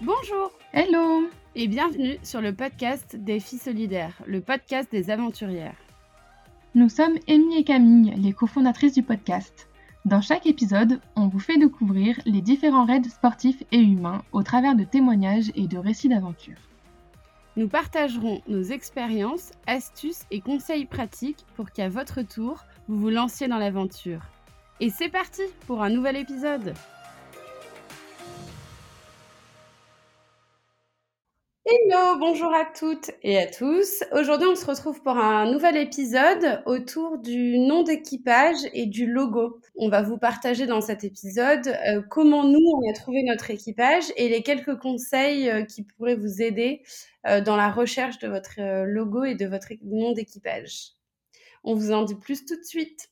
Bonjour Hello et bienvenue sur le podcast des filles solidaires, le podcast des aventurières. Nous sommes Amy et Camille, les cofondatrices du podcast. Dans chaque épisode, on vous fait découvrir les différents raids sportifs et humains au travers de témoignages et de récits d'aventure. Nous partagerons nos expériences, astuces et conseils pratiques pour qu'à votre tour, vous vous lanciez dans l'aventure. Et c'est parti pour un nouvel épisode Hello, bonjour à toutes et à tous. Aujourd'hui, on se retrouve pour un nouvel épisode autour du nom d'équipage et du logo. On va vous partager dans cet épisode euh, comment nous, on a trouvé notre équipage et les quelques conseils euh, qui pourraient vous aider euh, dans la recherche de votre logo et de votre nom d'équipage. On vous en dit plus tout de suite.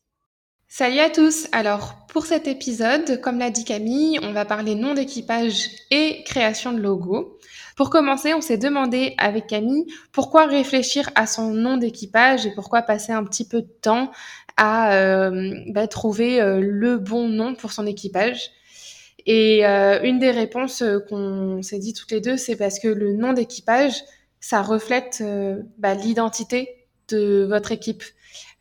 Salut à tous Alors, pour cet épisode, comme l'a dit Camille, on va parler nom d'équipage et création de logo. Pour commencer, on s'est demandé avec Camille pourquoi réfléchir à son nom d'équipage et pourquoi passer un petit peu de temps à euh, bah, trouver euh, le bon nom pour son équipage. Et euh, une des réponses qu'on s'est dit toutes les deux, c'est parce que le nom d'équipage, ça reflète bah, l'identité de votre équipe.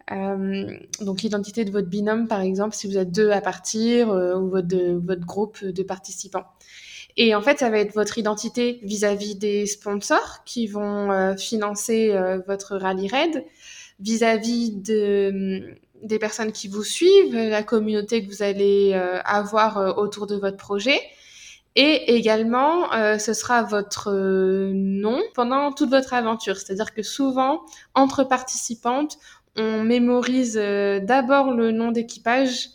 Donc l'identité de votre binôme, par exemple, si vous êtes deux à partir, ou votre, groupe de participants. Et en fait, ça va être votre identité vis-à-vis des sponsors qui vont euh, financer euh, votre rallye raid, vis-à-vis mm, des personnes qui vous suivent, la communauté que vous allez euh, avoir autour de votre projet. Et également, ce sera votre nom pendant toute votre aventure. C'est-à-dire que souvent, entre participantes, on mémorise d'abord le nom d'équipage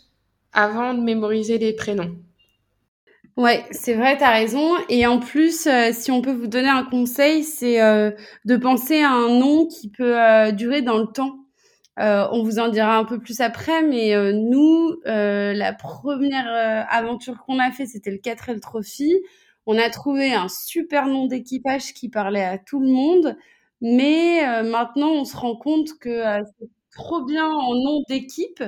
avant de mémoriser les prénoms. Ouais, c'est vrai, tu as raison. Et en plus, euh, si on peut vous donner un conseil, c'est euh, de penser à un nom qui peut euh, durer dans le temps. on vous en dira un peu plus après, mais nous, la première aventure qu'on a fait, c'était le 4L Trophy. On a trouvé un super nom d'équipage qui parlait à tout le monde, mais maintenant, on se rend compte que c'est trop bien en nom d'équipe,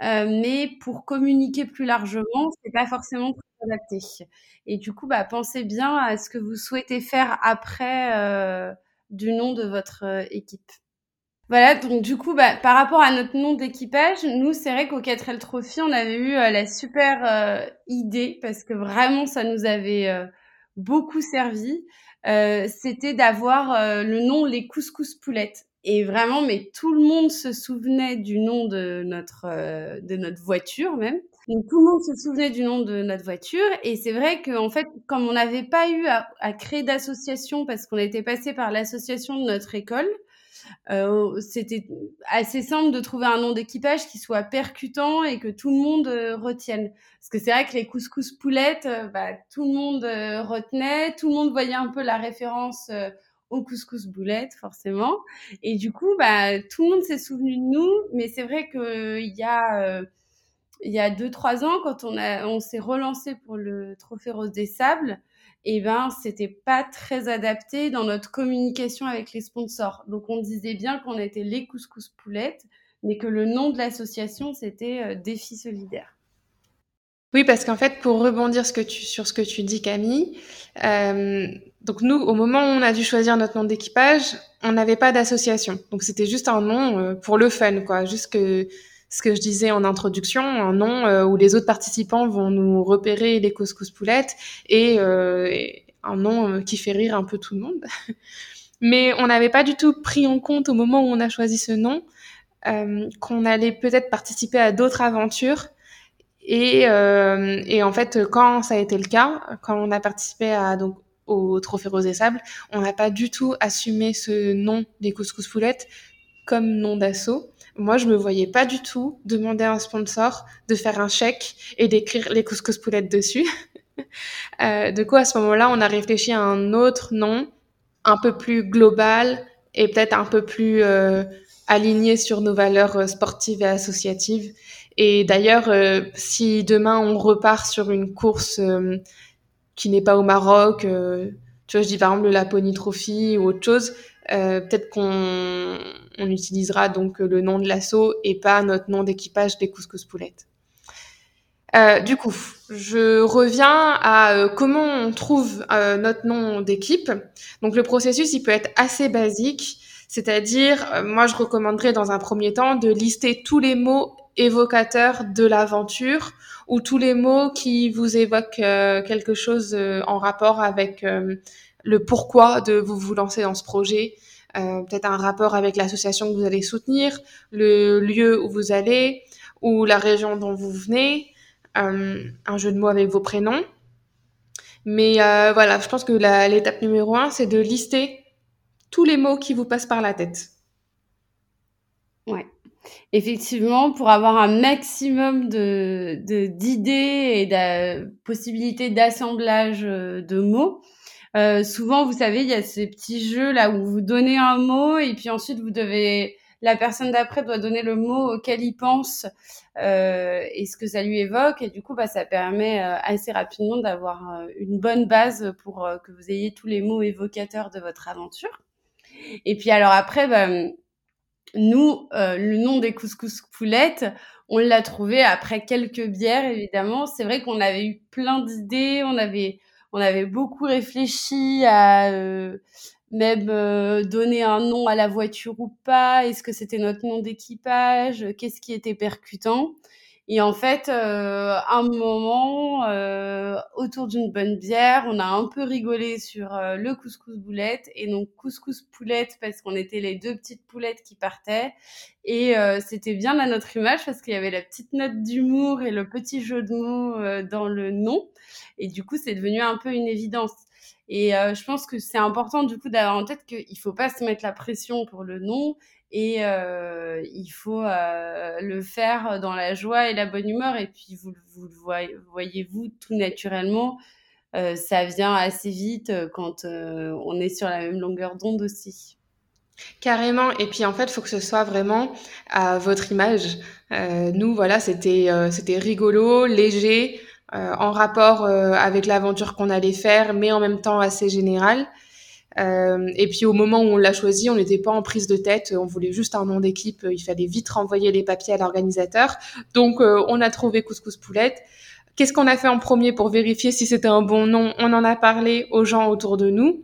mais pour communiquer plus largement, c'est pas forcément adapté. Et du coup, bah, pensez bien à ce que vous souhaitez faire après euh, du nom de votre euh, équipe. Voilà, donc du coup, bah, par rapport à notre nom d'équipage, nous, c'est vrai qu'au 4L Trophy, on avait eu euh, la super idée, parce que vraiment, ça nous avait beaucoup servi, c'était d'avoir le nom Les Couscous Poulettes. Et vraiment, mais tout le monde se souvenait du nom de notre, de notre voiture même. Donc tout le monde se souvenait du nom de notre voiture et c'est vrai qu'en fait, comme on n'avait pas eu à, créer d'association parce qu'on était passé par l'association de notre école, euh, c'était assez simple de trouver un nom d'équipage qui soit percutant et que tout le monde euh, retienne. Parce que c'est vrai que les couscous poulettes, euh, bah, tout le monde retenait, tout le monde voyait un peu la référence au couscous boulettes forcément. Et du coup, bah, tout le monde s'est souvenu de nous, mais c'est vrai qu'il y a il y a deux trois ans quand on a on s'est relancé pour le trophée rose des sables eh ben c'était pas très adapté dans notre communication avec les sponsors donc on disait bien qu'on était les couscous poulettes mais que le nom de l'association c'était euh, défi solidaire oui, parce qu'en fait, pour rebondir sur ce que tu dis, Camille, euh, donc nous, au moment où on a dû choisir notre nom d'équipage, on n'avait pas d'association. Donc c'était juste un nom euh, pour le fun, quoi. Juste que ce que je disais en introduction, un nom euh, où les autres participants vont nous repérer les couscous poulettes et, euh, un nom euh, qui fait rire un peu tout le monde. Mais on n'avait pas du tout pris en compte au moment où on a choisi ce nom qu'on allait peut-être participer à d'autres aventures. Et, en fait, quand ça a été le cas, quand on a participé à donc au Trophée Rose et Sable, on n'a pas du tout assumé ce nom des couscous poulettes comme nom d'assaut moi, je me voyais pas du tout demander à un sponsor de faire un chèque et d'écrire les couscous poulettes dessus. euh, du coup, à ce moment-là, on a réfléchi à un autre nom, un peu plus global et peut-être un peu plus euh, aligné sur nos valeurs euh, sportives et associatives. Et d'ailleurs, euh, si demain on repart sur une course euh, qui n'est pas au Maroc, tu vois, je dis par exemple le Laponie Trophy ou autre chose, euh, peut-être qu'on on utilisera donc le nom de l'assaut et pas notre nom d'équipage des couscous poulettes. Euh, du coup, je reviens à euh, comment on trouve euh, notre nom d'équipe. Donc le processus, il peut être assez basique, c'est-à-dire, moi je recommanderais dans un premier temps de lister tous les mots évocateurs de l'aventure ou tous les mots qui vous évoquent quelque chose en rapport avec le pourquoi de vous vous lancer dans ce projet. Peut-être un rapport avec l'association que vous allez soutenir, le lieu où vous allez ou la région dont vous venez, euh, un jeu de mots avec vos prénoms. Mais euh, voilà, je pense que l'étape numéro un, c'est de lister tous les mots qui vous passent par la tête. Ouais. Effectivement, pour avoir un maximum de d'idées et de possibilités d'assemblage euh, de mots, euh, souvent, vous savez, il y a ces petits jeux là où vous donnez un mot et puis ensuite vous devez la personne d'après doit donner le mot auquel il pense euh, et ce que ça lui évoque. Et du coup, bah, ça permet euh, assez rapidement d'avoir euh, une bonne base pour que vous ayez tous les mots évocateurs de votre aventure. Et puis alors après, bah, nous, le nom des couscous poulettes, on l'a trouvé après quelques bières, évidemment. C'est vrai qu'on avait eu plein d'idées, on avait, on avait beaucoup réfléchi à même euh, donner un nom à la voiture ou pas, est-ce que c'était notre nom d'équipage, qu'est-ce qui était percutant? Et en fait, euh, un moment, euh, autour d'une bonne bière, on a un peu rigolé sur euh, le couscous boulette et donc couscous poulette parce qu'on était les deux petites poulettes qui partaient. Et c'était bien à notre image parce qu'il y avait la petite note d'humour et le petit jeu de mots dans le nom. Et du coup, c'est devenu un peu une évidence. Et euh, je pense que c'est important du coup d'avoir en tête qu'il ne faut pas se mettre la pression pour le nom et euh, il faut euh, le faire dans la joie et la bonne humeur. Et puis vous, le voyez, vous tout naturellement, ça vient assez vite quand on est sur la même longueur d'onde aussi. Carrément. Et puis en fait, il faut que ce soit vraiment à votre image. nous, voilà, c'était c'était rigolo, léger. Euh, en rapport euh, avec l'aventure qu'on allait faire, mais en même temps assez général. Euh, et puis au moment où on l'a choisi, on n'était pas en prise de tête, on voulait juste un nom d'équipe, il fallait vite renvoyer les papiers à l'organisateur. Donc on a trouvé Couscous Poulette. Qu'est-ce qu'on a fait en premier pour vérifier si c'était un bon nom? On en a parlé aux gens autour de nous.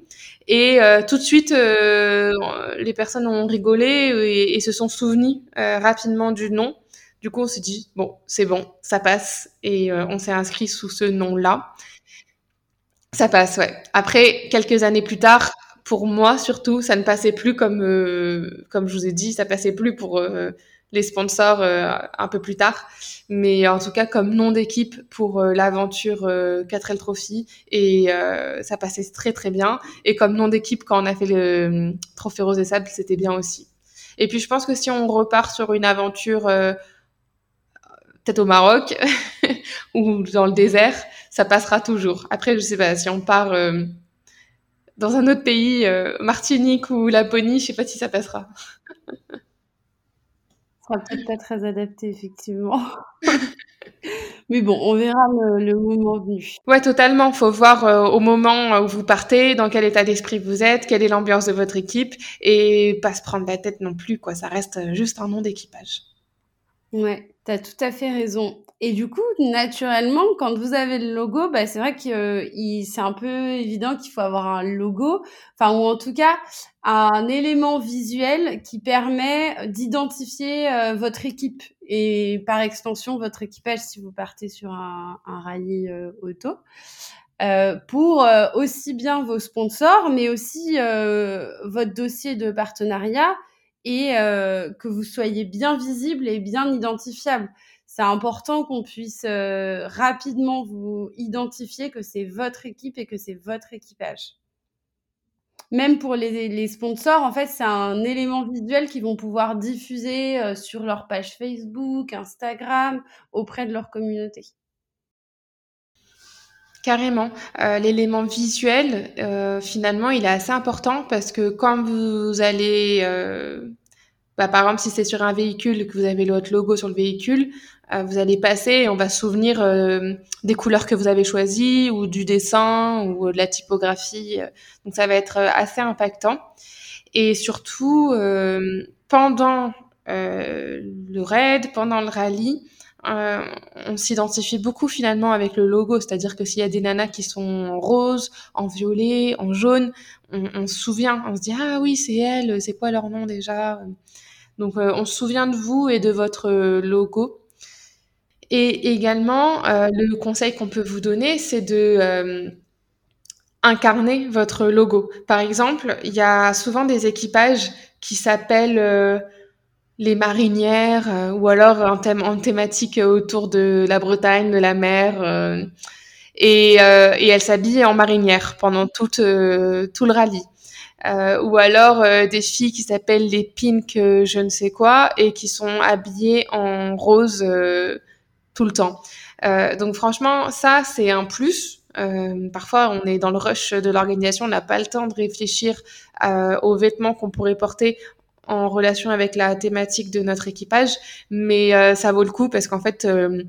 Et tout de suite, les personnes ont rigolé et, et se sont souvenues rapidement du nom. Du coup, on s'est dit, bon, c'est bon, ça passe. Et euh, on s'est inscrit sous ce nom-là. Ça passe, ouais. Après, quelques années plus tard, pour moi surtout, ça ne passait plus comme, euh, comme je vous ai dit, ça passait plus pour euh, les sponsors un peu plus tard. Mais en tout cas, comme nom d'équipe pour l'aventure 4L Trophy. Et ça passait très, très bien. Et comme nom d'équipe, quand on a fait le Trophée Rose et Sable, c'était bien aussi. Et puis, je pense que si on repart sur une aventure peut-être au Maroc ou dans le désert, ça passera toujours. Après, je sais pas, si on part euh, dans un autre pays, euh, Martinique ou Laponie, je sais pas si ça passera. Ça sera peut-être pas très adapté, effectivement. Mais bon, on verra le, moment venu. Ouais, totalement. Faut voir euh, au moment où vous partez, dans quel état d'esprit vous êtes, quelle est l'ambiance de votre équipe, et pas se prendre la tête non plus, quoi. Ça reste juste un nom d'équipage. Ouais, tu as tout à fait raison. Et du coup, naturellement, quand vous avez le logo, bah, c'est vrai que euh, c'est un peu évident qu'il faut avoir un logo, enfin ou en tout cas un élément visuel qui permet d'identifier euh, votre équipe et par extension votre équipage si vous partez sur un, un rallye euh, auto. pour aussi bien vos sponsors, mais aussi votre dossier de partenariat et euh, que vous soyez bien visible et bien identifiable. C'est important qu'on puisse euh, rapidement vous identifier que c'est votre équipe et que c'est votre équipage. Même pour les, sponsors, en fait, c'est un élément visuel qu'ils vont pouvoir diffuser euh, sur leur page Facebook, Instagram, auprès de leur communauté. Carrément. Euh, l'élément visuel, euh, finalement, il est assez important parce que quand vous allez, euh, bah, par exemple, si c'est sur un véhicule que vous avez votre logo sur le véhicule, vous allez passer et on va se souvenir des couleurs que vous avez choisies ou du dessin ou de la typographie. Donc ça va être assez impactant. Et surtout, pendant le raid, pendant le rallye, euh, on s'identifie beaucoup finalement avec le logo, c'est-à-dire que s'il y a des nanas qui sont en rose, en violet, en jaune, on, se souvient, on se dit ah oui c'est elle, c'est quoi leur nom déjà? Donc euh, on se souvient de vous et de votre logo. Et également, euh, le conseil qu'on peut vous donner, c'est de incarner votre logo. Par exemple, il y a souvent des équipages qui s'appellent les marinières euh, ou alors un thème en thématique autour de la Bretagne, de la mer. Euh, et, euh, et elle s'habille en marinière pendant tout, tout le rallye. ou alors des filles qui s'appellent les pink je ne sais quoi et qui sont habillées en rose tout le temps. donc franchement, ça c'est un plus. parfois, on est dans le rush de l'organisation, on n'a pas le temps de réfléchir aux vêtements qu'on pourrait porter en relation avec la thématique de notre équipage, mais euh, ça vaut le coup parce qu'en fait, euh,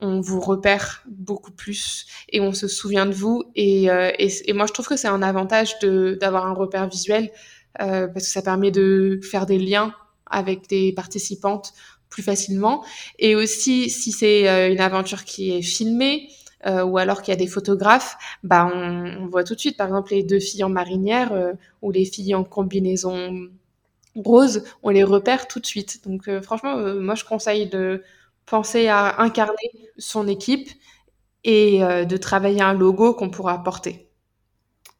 on vous repère beaucoup plus et on se souvient de vous. Et, euh, et, moi, je trouve que c'est un avantage d'avoir un repère visuel parce que ça permet de faire des liens avec des participantes plus facilement. Et aussi, si c'est une aventure qui est filmée, euh, ou alors qu'il y a des photographes, bah on, on, voit tout de suite, par exemple, les deux filles en marinière euh, ou les filles en combinaison rose, on les repère tout de suite. Donc euh, franchement, euh, moi je conseille de penser à incarner son équipe et euh, de travailler un logo qu'on pourra porter.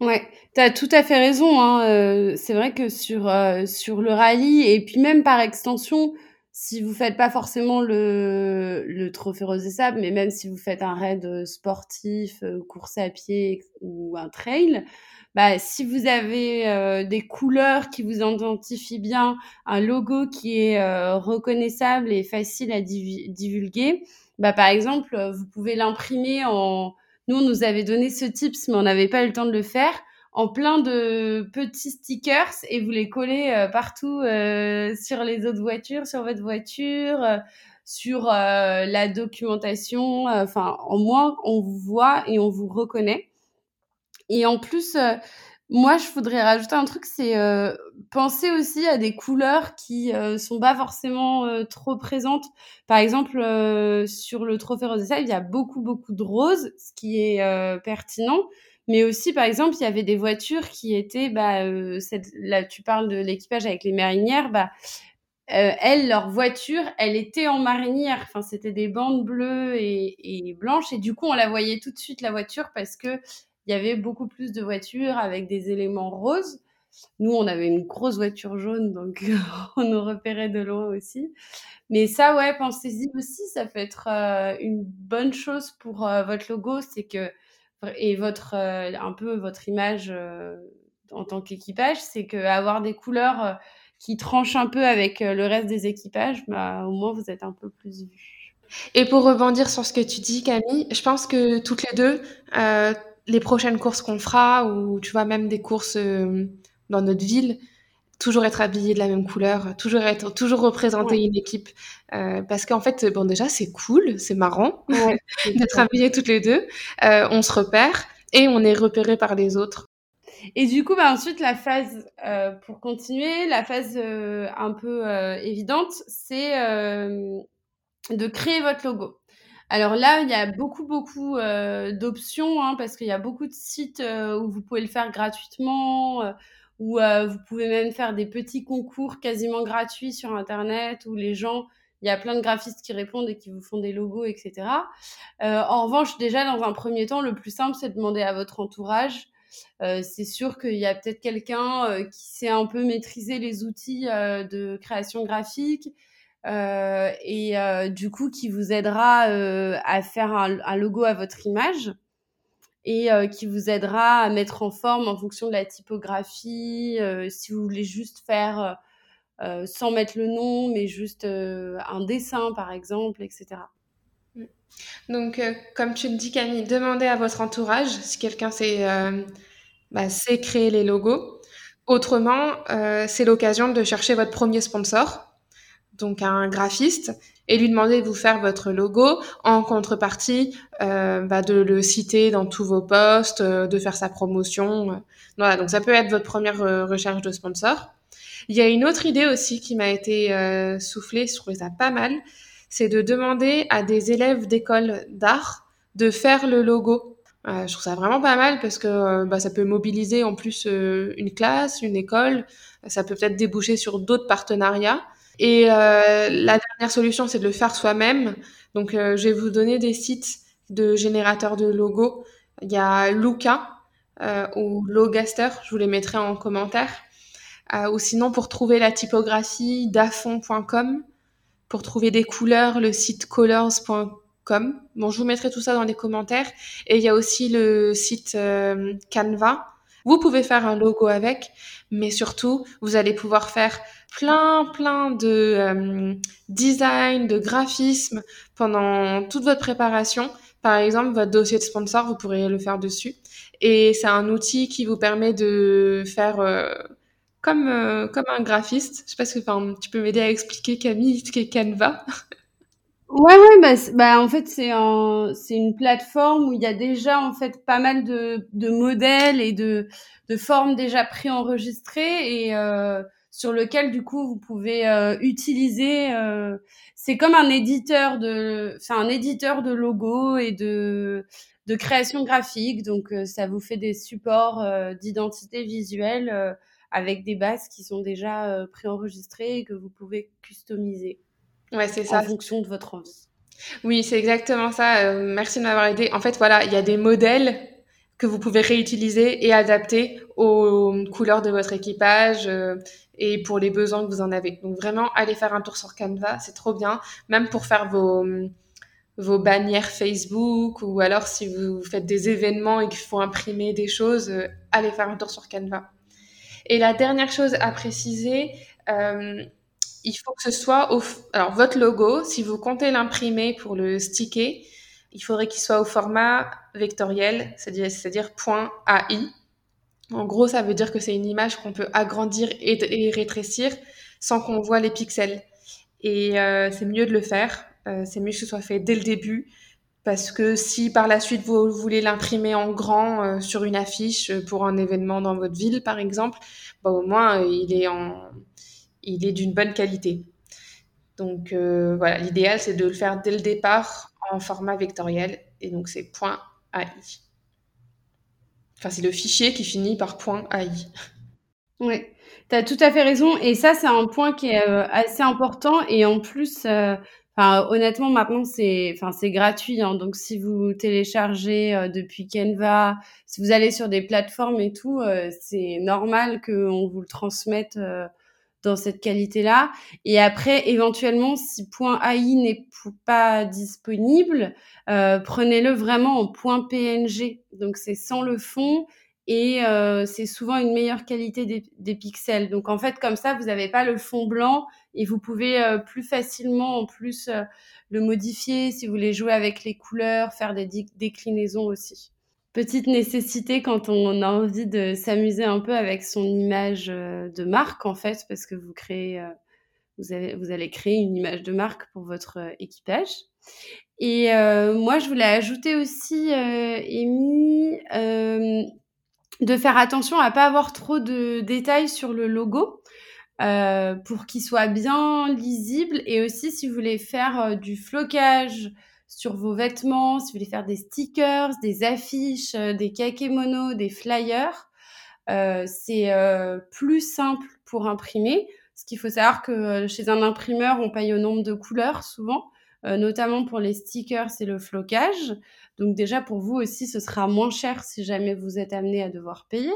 Ouais, tu tout à fait raison. Hein. c'est vrai que sur le rallye, et puis même par extension, si vous faites pas forcément le, le trophée Rose et Sable, mais même si vous faites un raid sportif, course à pied ou un trail, bah, si vous avez euh, des couleurs qui vous identifient bien, un logo qui est euh, reconnaissable et facile à divulguer, bah, par exemple, euh, vous pouvez l'imprimer en... Nous, on nous avait donné ce tips, mais on n'avait pas eu le temps de le faire en plein de petits stickers et vous les collez partout sur les autres voitures, sur votre voiture, sur la documentation. Enfin, en moins, on vous voit et on vous reconnaît. Et en plus, euh, moi, je voudrais rajouter un truc, c'est euh, penser aussi à des couleurs qui euh, sont pas forcément euh, trop présentes. Par exemple, sur le trophée Rose il y a beaucoup, beaucoup de roses, ce qui est pertinent. Mais aussi, par exemple, il y avait des voitures qui étaient, bah, cette, là, tu parles de l'équipage avec les marinières, bah, elles, leur voiture, elle était en marinière. Enfin, c'était des bandes bleues et, et, blanches. Et du coup, on la voyait tout de suite, la voiture, parce que il y avait beaucoup plus de voitures avec des éléments roses. Nous, on avait une grosse voiture jaune, donc on nous repérait de loin aussi. Mais ça, ouais, pensez-y aussi, ça peut être euh, une bonne chose pour euh, votre logo, c'est que et votre euh, un peu votre image en tant qu'équipage, c'est que avoir des couleurs qui tranchent un peu avec le reste des équipages, bah, au moins vous êtes un peu plus vus. Et pour rebondir sur ce que tu dis, Camille, je pense que toutes les deux, les prochaines courses qu'on fera, ou tu vois, même des courses euh, dans notre ville, toujours être habillé de la même couleur, toujours être, toujours représenter une équipe. Euh, parce qu'en fait, bon, déjà, c'est cool, c'est marrant d'être habillés toutes les deux. Euh, on se repère et on est repéré par les autres. Et du coup, bah, ensuite, la phase, pour continuer, la phase un peu évidente, c'est de créer votre logo. Alors là, il y a beaucoup, beaucoup euh, d'options hein, parce qu'il y a beaucoup de sites euh, où vous pouvez le faire gratuitement, euh, où vous pouvez même faire des petits concours quasiment gratuits sur Internet où les gens, il y a plein de graphistes qui répondent et qui vous font des logos, etc. en revanche, déjà, dans un premier temps, le plus simple, c'est de demander à votre entourage. c'est sûr qu'il y a peut-être quelqu'un qui sait un peu maîtriser les outils de création graphique, euh, et euh, du coup qui vous aidera euh, à faire un, un, logo à votre image et qui vous aidera à mettre en forme en fonction de la typographie, si vous voulez juste faire sans mettre le nom, mais juste un dessin par exemple, etc. Mm. Donc, comme tu le dis, Camille, demandez à votre entourage si quelqu'un sait, bah, sait créer les logos. Autrement, c'est l'occasion de chercher votre premier sponsor donc un graphiste et lui demander de vous faire votre logo en contrepartie euh, bah, de le citer dans tous vos posts, euh, de faire sa promotion. Voilà, donc ça peut être votre première euh, recherche de sponsor. Il y a une autre idée aussi qui m'a été soufflée, je trouvais ça pas mal, c'est de demander à des élèves d'école d'art de faire le logo. Euh, je trouve ça vraiment pas mal parce que euh, bah, ça peut mobiliser en plus euh, une classe, une école. Ça peut peut-être déboucher sur d'autres partenariats. Et la dernière solution, c'est de le faire soi-même. Donc, je vais vous donner des sites de générateurs de logos. Il y a Luca ou Logaster. Je vous les mettrai en commentaire. ou sinon, pour trouver la typographie, dafon.com. Pour trouver des couleurs, le site colors.com. Bon, je vous mettrai tout ça dans les commentaires. Et il y a aussi le site euh, Canva. Vous pouvez faire un logo avec, mais surtout, vous allez pouvoir faire plein, plein de euh, design, de graphisme pendant toute votre préparation. Par exemple, votre dossier de sponsor, vous pourrez le faire dessus. Et c'est un outil qui vous permet de faire euh, comme, comme un graphiste. Je sais pas si tu peux m'aider à expliquer, Camille, ce qu'est Canva. Ouais, ouais, bah, bah en fait c'est un, c'est une plateforme où il y a déjà en fait pas mal de, de modèles et de, de formes déjà préenregistrées et euh, sur lequel du coup vous pouvez euh, utiliser. Euh, c'est comme un éditeur de, c'est un éditeur de logo et de de création graphique, donc euh, ça vous fait des supports euh, d'identité visuelle avec des bases qui sont déjà préenregistrées et que vous pouvez customiser. Ouais, c'est ça. En fonction de votre envie. Oui, c'est exactement ça. Euh, merci de m'avoir aidé. En fait, voilà, il y a des modèles que vous pouvez réutiliser et adapter aux couleurs de votre équipage euh, et pour les besoins que vous en avez. Donc vraiment, allez faire un tour sur Canva, c'est trop bien. Même pour faire vos, vos bannières Facebook ou alors si vous faites des événements et qu'il faut imprimer des choses, euh, allez faire un tour sur Canva. Et la dernière chose à préciser, il faut que ce soit au, alors votre logo, si vous comptez l'imprimer pour le sticker, il faudrait qu'il soit au format vectoriel, c'est-à-dire .ai. En gros, ça veut dire que c'est une image qu'on peut agrandir et, rétrécir sans qu'on voit les pixels. Et euh, c'est mieux de le faire. Euh, c'est mieux que ce soit fait dès le début. Parce que si par la suite vous voulez l'imprimer en grand euh, sur une affiche pour un événement dans votre ville, par exemple, bah, au moins il est en, il est d'une bonne qualité. Donc euh, voilà, l'idéal c'est de le faire dès le départ en format vectoriel et donc c'est .ai. Enfin, c'est le fichier qui finit par .ai. Oui, tu as tout à fait raison et ça c'est un point qui est euh, assez important et en plus euh, honnêtement, maintenant, c'est, enfin, c'est gratuit. Hein, donc, si vous téléchargez depuis Canva, si vous allez sur des plateformes et tout, c'est normal qu'on vous le transmette dans cette qualité-là. Et après, éventuellement, si .ai n'est pas disponible, euh, prenez-le vraiment en .png. Donc c'est sans le fond et euh, c'est souvent une meilleure qualité des, pixels. Donc en fait, comme ça, vous n'avez pas le fond blanc et vous pouvez euh, plus facilement en plus le modifier si vous voulez jouer avec les couleurs, faire des déclinaisons aussi petite nécessité quand on a envie de s'amuser un peu avec son image euh, de marque en fait parce que vous créez euh, vous, avez, vous allez créer une image de marque pour votre euh, équipage. Et moi je voulais ajouter aussi de faire attention à pas avoir trop de détails sur le logo pour qu'il soit bien lisible. Et aussi si vous voulez faire du flocage sur vos vêtements, si vous voulez faire des stickers, des affiches, euh, des kakémonos, des flyers, euh, c'est euh, plus simple pour imprimer. Ce qu'il faut savoir que chez un imprimeur, on paye au nombre de couleurs souvent, notamment pour les stickers et le flocage. Donc déjà pour vous aussi, ce sera moins cher si jamais vous êtes amené à devoir payer.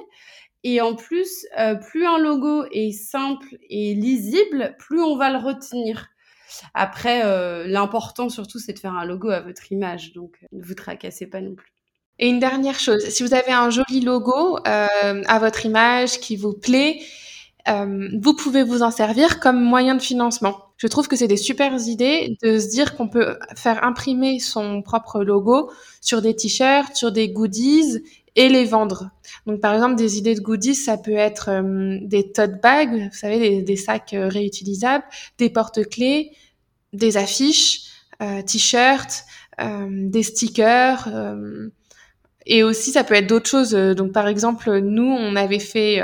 Et en plus, plus un logo est simple et lisible, plus on va le retenir. Après, euh, l'important surtout, c'est de faire un logo à votre image, donc euh, ne vous tracassez pas non plus. Et une dernière chose, si vous avez un joli logo euh, à votre image qui vous plaît, vous pouvez vous en servir comme moyen de financement. Je trouve que c'est des super idées de se dire qu'on peut faire imprimer son propre logo sur des t-shirts, sur des goodies et les vendre. Donc par exemple des idées de goodies, ça peut être des tote bags, vous savez des sacs réutilisables, des porte-clés, des affiches, euh, t-shirts, euh, des stickers. Euh, et aussi, ça peut être d'autres choses. Donc, par exemple, nous, on avait fait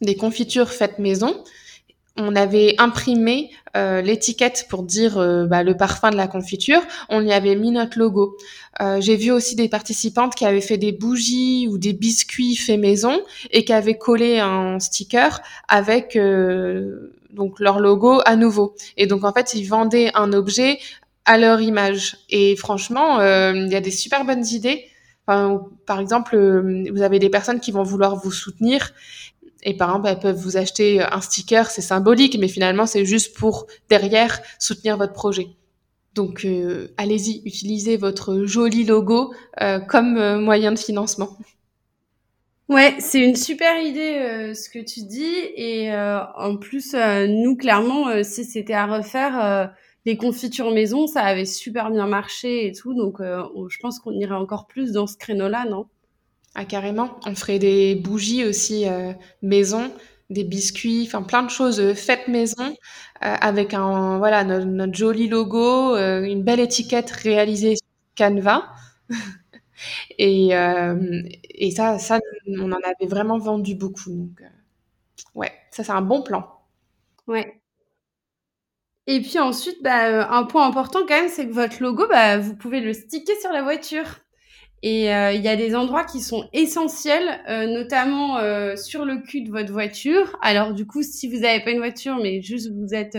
des confitures faites maison. On avait imprimé euh, l'étiquette pour dire euh, bah, le parfum de la confiture, on y avait mis notre logo. Euh, j'ai vu aussi des participantes qui avaient fait des bougies ou des biscuits faits maison et qui avaient collé un sticker avec donc leur logo à nouveau. Et donc en fait, ils vendaient un objet à leur image. Et franchement, il y a des super bonnes idées. par exemple, vous avez des personnes qui vont vouloir vous soutenir et par exemple, elles peuvent vous acheter un sticker, c'est symbolique, mais finalement, c'est juste pour derrière soutenir votre projet. Donc, euh, allez-y, utilisez votre joli logo euh, comme euh, moyen de financement. Ouais, c'est une super idée ce que tu dis. Et en plus, nous, clairement, si c'était à refaire, les confitures maison, ça avait super bien marché et tout. Donc, je pense qu'on irait encore plus dans ce créneau-là, non? Ah, carrément. On ferait des bougies aussi euh, maison, des biscuits, enfin plein de choses euh, faites maison euh, avec un voilà notre, joli logo, une belle étiquette réalisée sur Canva. et, ça, on en avait vraiment vendu beaucoup. Donc, ouais, ça c'est un bon plan. Ouais. Et puis ensuite, bah, un point important quand même, c'est que votre logo, bah, vous pouvez le sticker sur la voiture. Et euh, il y a des endroits qui sont essentiels, euh, notamment euh, sur le cul de votre voiture. Alors du coup, si vous n'avez pas une voiture, mais juste vous êtes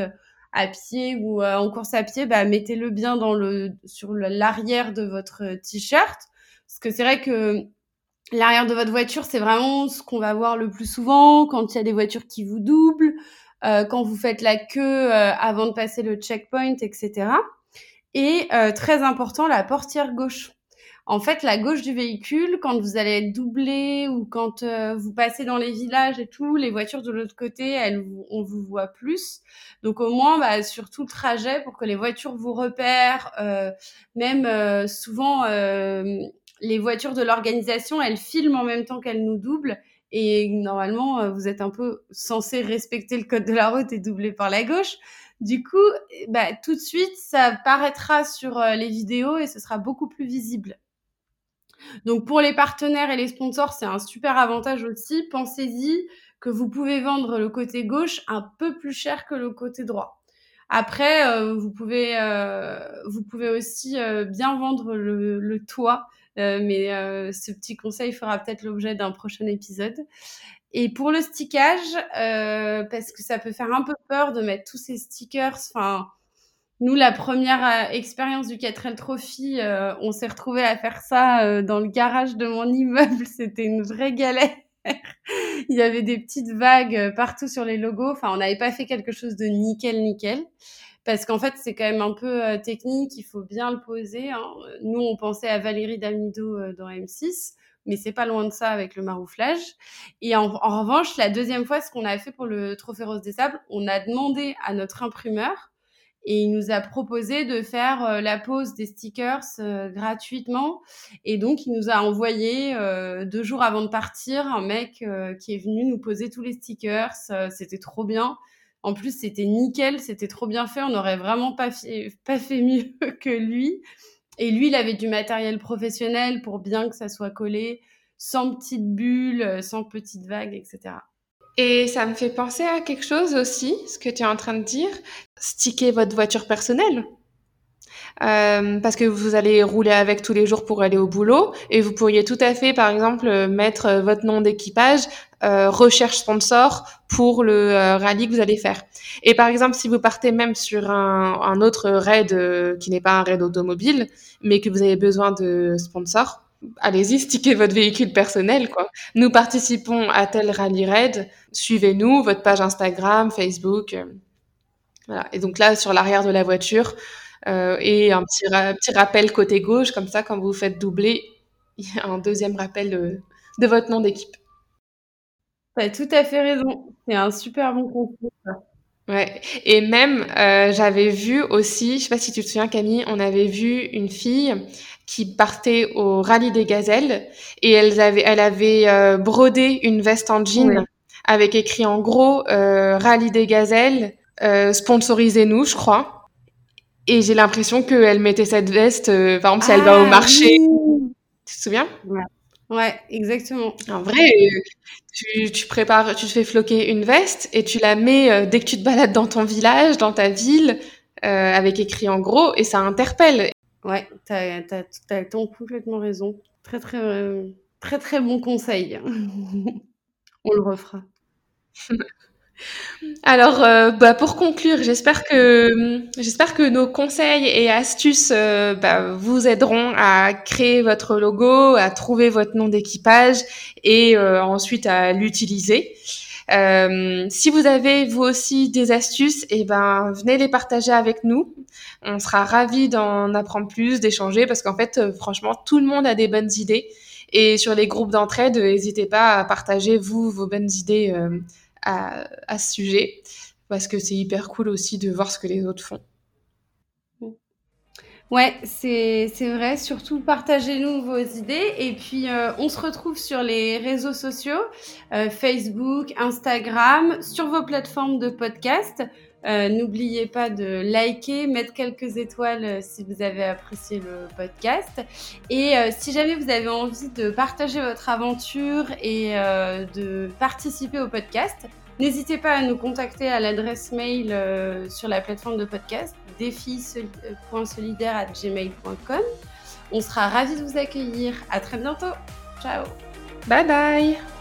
à pied ou en course à pied, bah, mettez-le bien dans le, sur l'arrière de votre t-shirt. Parce que c'est vrai que l'arrière de votre voiture, c'est vraiment ce qu'on va voir le plus souvent quand il y a des voitures qui vous doublent, quand vous faites la queue avant de passer le checkpoint, etc. Et très important, la portière gauche. En fait, la gauche du véhicule, quand vous allez doublé ou quand euh, vous passez dans les villages et tout, les voitures de l'autre côté, elles, on vous voit plus. Donc au moins, bah, sur tout le trajet, pour que les voitures vous repèrent, euh, même euh, souvent les voitures de l'organisation, elles filment en même temps qu'elles nous doublent. Et normalement, vous êtes un peu censé respecter le code de la route et doubler par la gauche. Du coup, bah, tout de suite, ça paraîtra sur les vidéos et ce sera beaucoup plus visible. Donc pour les partenaires et les sponsors, c'est un super avantage aussi. Pensez-y que vous pouvez vendre le côté gauche un peu plus cher que le côté droit. Après, euh, vous pouvez euh, vous pouvez aussi euh, bien vendre le, toit, mais ce petit conseil fera peut-être l'objet d'un prochain épisode. Et pour le stickage, parce que ça peut faire un peu peur de mettre tous ces stickers, enfin nous, la première euh, expérience du 4L Trophy, euh, on s'est retrouvé à faire ça euh, dans le garage de mon immeuble. C'était une vraie galère. Il y avait des petites vagues partout sur les logos. Enfin, on n'avait pas fait quelque chose de nickel, nickel. Parce qu'en fait, c'est quand même un peu technique. Il faut bien le poser. Hein. Nous, on pensait à Valérie Damido dans M6 mais c'est pas loin de ça avec le marouflage. Et en, en revanche, la deuxième fois, ce qu'on a fait pour le Trophée Rose des Sables, on a demandé à notre imprimeur et il nous a proposé de faire euh, la pose des stickers euh, gratuitement. Et donc, il nous a envoyé euh, deux jours avant de partir un mec qui est venu nous poser tous les stickers. c'était trop bien. En plus, c'était nickel, c'était trop bien fait. On n'aurait vraiment pas fait, pas fait mieux que lui. Et lui, il avait du matériel professionnel pour bien que ça soit collé, sans petites bulles, sans petites vagues, etc. Et ça me fait penser à quelque chose aussi, ce que tu es en train de dire, sticker votre voiture personnelle. Euh, parce que vous allez rouler avec tous les jours pour aller au boulot et vous pourriez tout à fait, par exemple, mettre votre nom d'équipage, euh, recherche sponsor pour le euh, rallye que vous allez faire. Et par exemple, si vous partez même sur un, un autre raid euh, qui n'est pas un raid automobile, mais que vous avez besoin de sponsors, allez-y, stickez votre véhicule personnel, quoi. Nous participons à tel rallye raid, suivez-nous, votre page Instagram, Facebook. Euh, voilà. Et donc là, sur l'arrière de la voiture, euh, et un petit, rappel côté gauche, comme ça, quand vous faites doubler, il y a un deuxième rappel de, votre nom d'équipe. Tu as tout à fait raison. C'est un super bon conseil. Ouais. Et même, euh, j'avais vu aussi, je sais pas si tu te souviens Camille, on avait vu une fille qui partait au rallye des gazelles et elle avait, elle avait euh, brodé une veste en jean avec écrit en gros euh, rallye des gazelles, euh, sponsorisez-nous, je crois. Et j'ai l'impression qu'elle mettait cette veste, par exemple, si elle va au ah marché. Tu te souviens? Ouais, exactement. En vrai, tu, tu, prépares, tu te fais floquer une veste et tu la mets dès que tu te balades dans ton village, dans ta ville, avec écrit en gros, et ça interpelle. Ouais, t'as as, as, complètement raison. Très, très, très, très bon conseil. On le refera. Alors, euh, bah, pour conclure, j'espère que nos conseils et astuces euh, bah, vous aideront à créer votre logo, à trouver votre nom d'équipage et euh, ensuite à l'utiliser. si vous avez vous aussi des astuces, et eh ben venez les partager avec nous. On sera ravis d'en apprendre plus, d'échanger, parce qu'en fait, franchement, tout le monde a des bonnes idées. Et sur les groupes d'entraide, n'hésitez pas à partager vous vos bonnes idées à, ce sujet, parce que c'est hyper cool aussi de voir ce que les autres font. Ouais, c'est vrai. Surtout, partagez-nous vos idées. Et puis, euh, on se retrouve sur les réseaux sociaux, euh, Facebook, Instagram, sur vos plateformes de podcast. Euh, N'oubliez pas de liker, mettre quelques étoiles euh, si vous avez apprécié le podcast. Et euh, si jamais vous avez envie de partager votre aventure et de participer au podcast, n'hésitez pas à nous contacter à l'adresse mail sur la plateforme de podcast défi.solidaire.gmail.com. On sera ravis de vous accueillir. À très bientôt. Ciao. Bye bye.